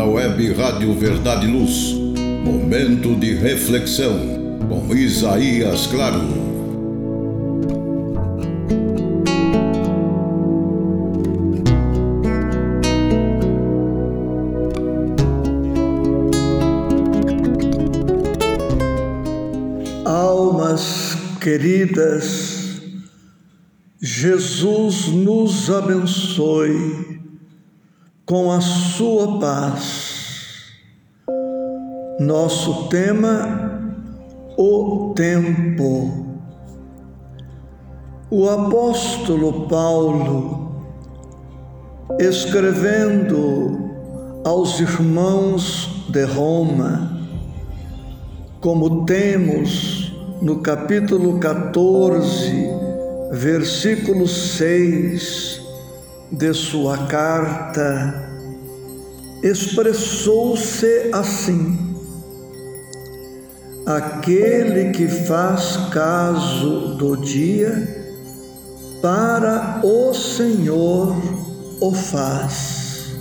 na web Rádio Verdade e Luz. Momento de reflexão com Isaías Claro. Almas queridas, Jesus nos abençoe com a sua paz. Nosso tema, o tempo. O apóstolo Paulo, escrevendo aos irmãos de Roma, como temos no capítulo 14, versículo 6 de sua carta, expressou-se assim: Aquele que faz caso do dia, para o Senhor o faz.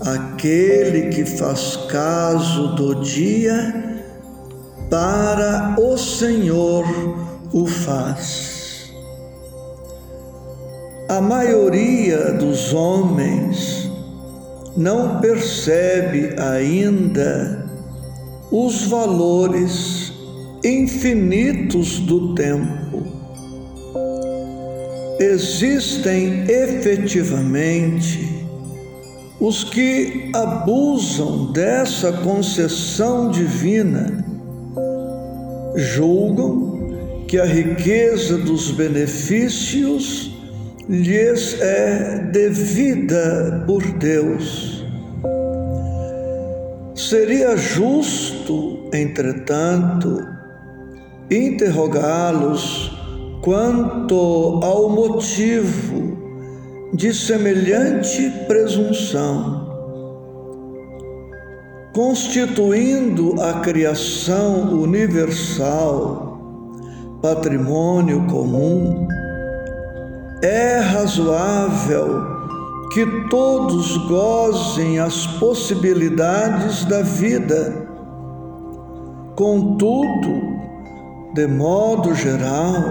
Aquele que faz caso do dia, para o Senhor o faz. A maioria dos homens não percebe ainda os valores infinitos do tempo. Existem efetivamente os que abusam dessa concessão divina, julgam que a riqueza dos benefícios lhes é devida por Deus. Seria justo, entretanto, interrogá-los quanto ao motivo de semelhante presunção, constituindo a criação universal patrimônio comum é razoável que todos gozem as possibilidades da vida. Contudo, de modo geral,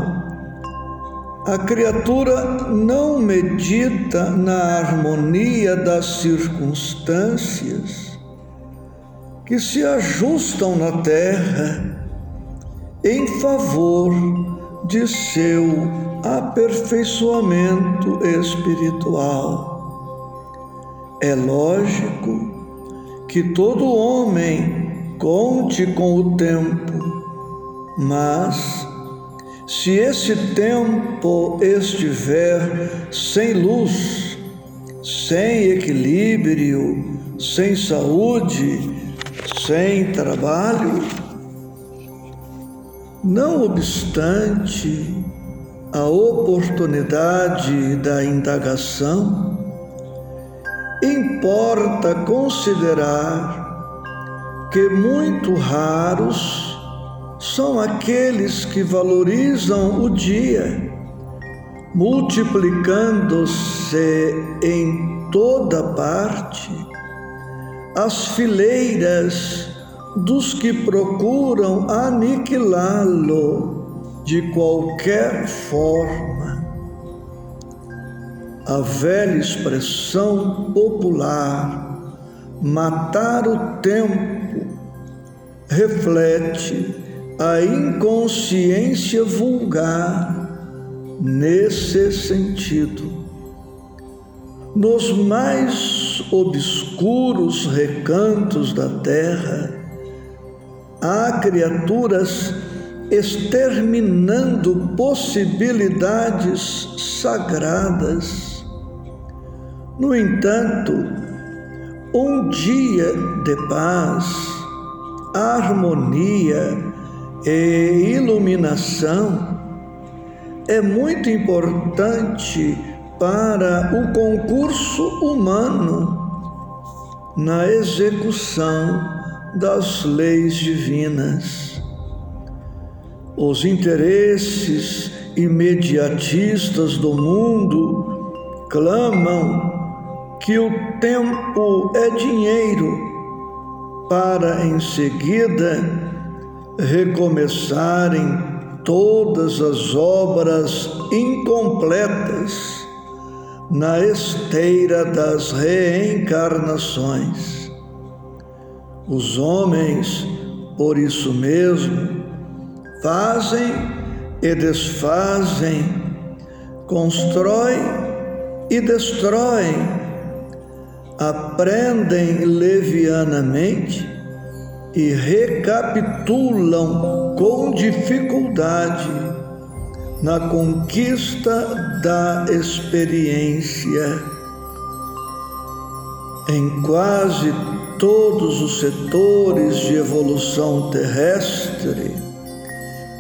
a criatura não medita na harmonia das circunstâncias que se ajustam na terra em favor de seu aperfeiçoamento espiritual. É lógico que todo homem conte com o tempo, mas se esse tempo estiver sem luz, sem equilíbrio, sem saúde, sem trabalho, não obstante a oportunidade da indagação, importa considerar que muito raros são aqueles que valorizam o dia, multiplicando-se em toda parte as fileiras dos que procuram aniquilá-lo de qualquer forma. A velha expressão popular, matar o tempo, reflete a inconsciência vulgar nesse sentido. Nos mais obscuros recantos da terra, há criaturas exterminando possibilidades sagradas. No entanto, um dia de paz, harmonia e iluminação é muito importante para o concurso humano na execução das leis divinas. Os interesses imediatistas do mundo clamam que o tempo é dinheiro para em seguida recomeçarem todas as obras incompletas na esteira das reencarnações. Os homens, por isso mesmo, fazem e desfazem, constroem e destroem, aprendem levianamente e recapitulam com dificuldade na conquista da experiência. Em quase todos os setores de evolução terrestre,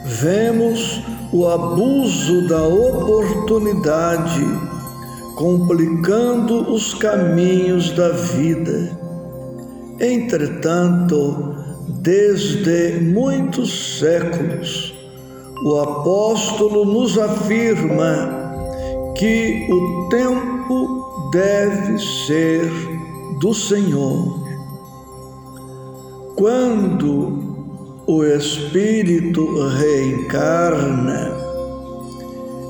vemos o abuso da oportunidade complicando os caminhos da vida. Entretanto, desde muitos séculos, o apóstolo nos afirma que o tempo deve ser do Senhor. Quando o Espírito reencarna,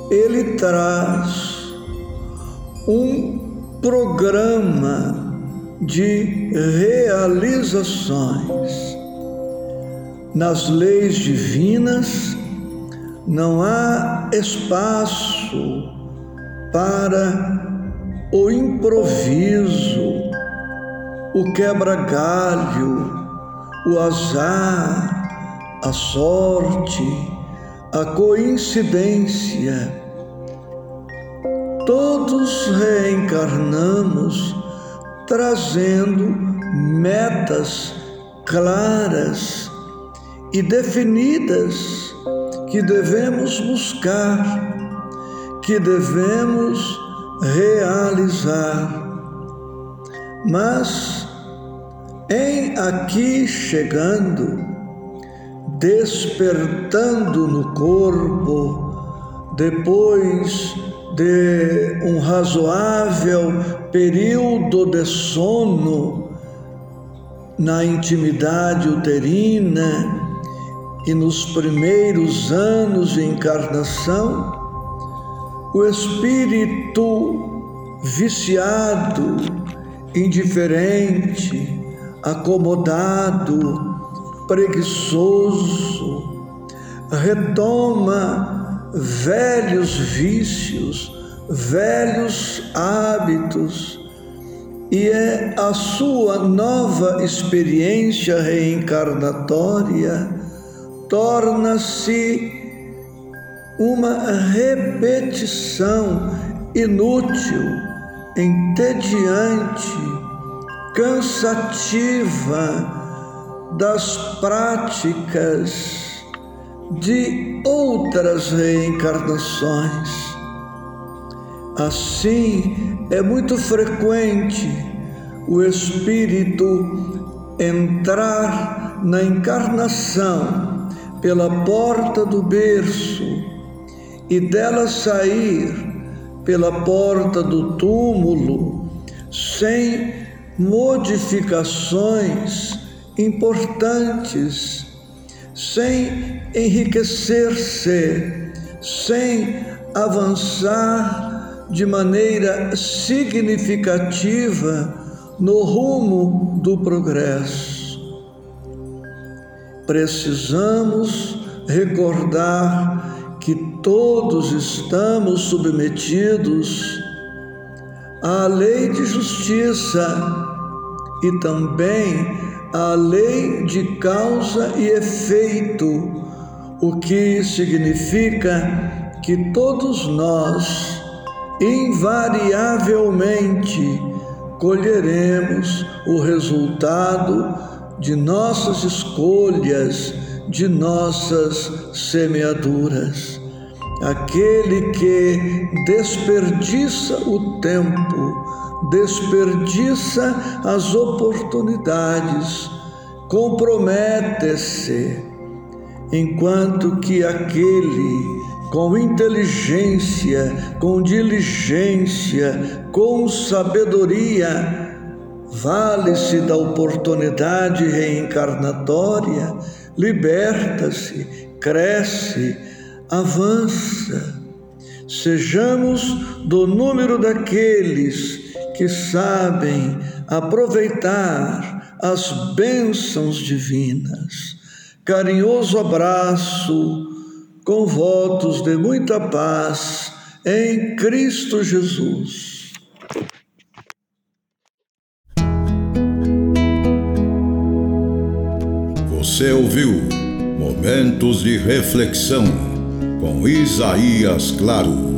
ele traz um programa de realizações. Nas leis divinas não há espaço para o improviso, o quebra-galho, o azar, a sorte, a coincidência. Todos reencarnamos trazendo metas claras e definidas que devemos buscar, que devemos realizar. Mas em aqui chegando, despertando no corpo, depois de um razoável período de sono na intimidade uterina e nos primeiros anos de encarnação, o espírito viciado, indiferente, acomodado, preguiçoso, retoma velhos vícios, velhos hábitos, e é a sua nova experiência reencarnatória torna-se uma repetição inútil, entediante, cansativa das práticas de outras reencarnações. Assim, é muito frequente o espírito entrar na encarnação pela porta do berço e dela sair pela porta do túmulo sem modificações importantes sem enriquecer-se, sem avançar de maneira significativa no rumo do progresso. Precisamos recordar que todos estamos submetidos à lei de justiça e também a lei de causa e efeito, o que significa que todos nós, invariavelmente, colheremos o resultado de nossas escolhas, de nossas semeaduras. Aquele que desperdiça o tempo, desperdiça as oportunidades, compromete-se, enquanto que aquele com inteligência, com diligência, com sabedoria, vale-se da oportunidade reencarnatória, liberta-se, cresce, avança. Sejamos do número daqueles que sabem aproveitar as bênçãos divinas. Carinhoso abraço, com votos de muita paz em Cristo Jesus. Você ouviu Momentos de Reflexão com Isaías Claro.